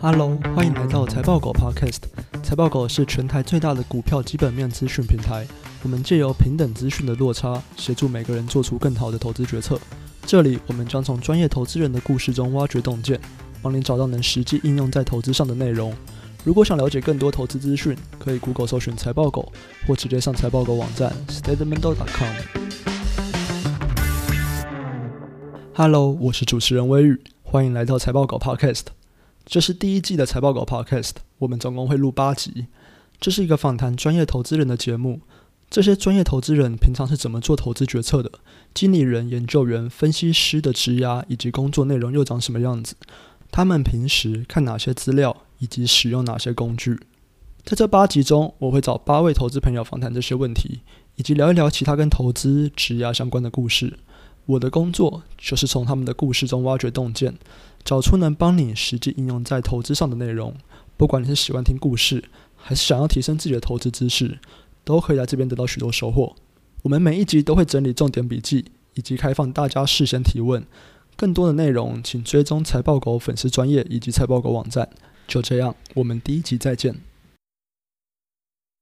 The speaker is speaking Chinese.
Hello，欢迎来到财报狗 Podcast。财报狗是全台最大的股票基本面资讯平台。我们借由平等资讯的落差，协助每个人做出更好的投资决策。这里，我们将从专业投资人的故事中挖掘洞见，帮你找到能实际应用在投资上的内容。如果想了解更多投资资讯，可以 Google 搜寻财报狗，或直接上财报狗网站 statementdog.com。Hello，我是主持人威宇，欢迎来到财报狗 Podcast。这是第一季的财报狗 Podcast，我们总共会录八集。这是一个访谈专业投资人的节目。这些专业投资人平常是怎么做投资决策的？经理人、研究员、分析师的职涯以及工作内容又长什么样子？他们平时看哪些资料，以及使用哪些工具？在这八集中，我会找八位投资朋友访谈这些问题，以及聊一聊其他跟投资、职涯相关的故事。我的工作就是从他们的故事中挖掘洞见。找出能帮你实际应用在投资上的内容，不管你是喜欢听故事，还是想要提升自己的投资知识，都可以来这边得到许多收获。我们每一集都会整理重点笔记，以及开放大家事先提问。更多的内容，请追踪财报狗粉丝专业以及财报狗网站。就这样，我们第一集再见。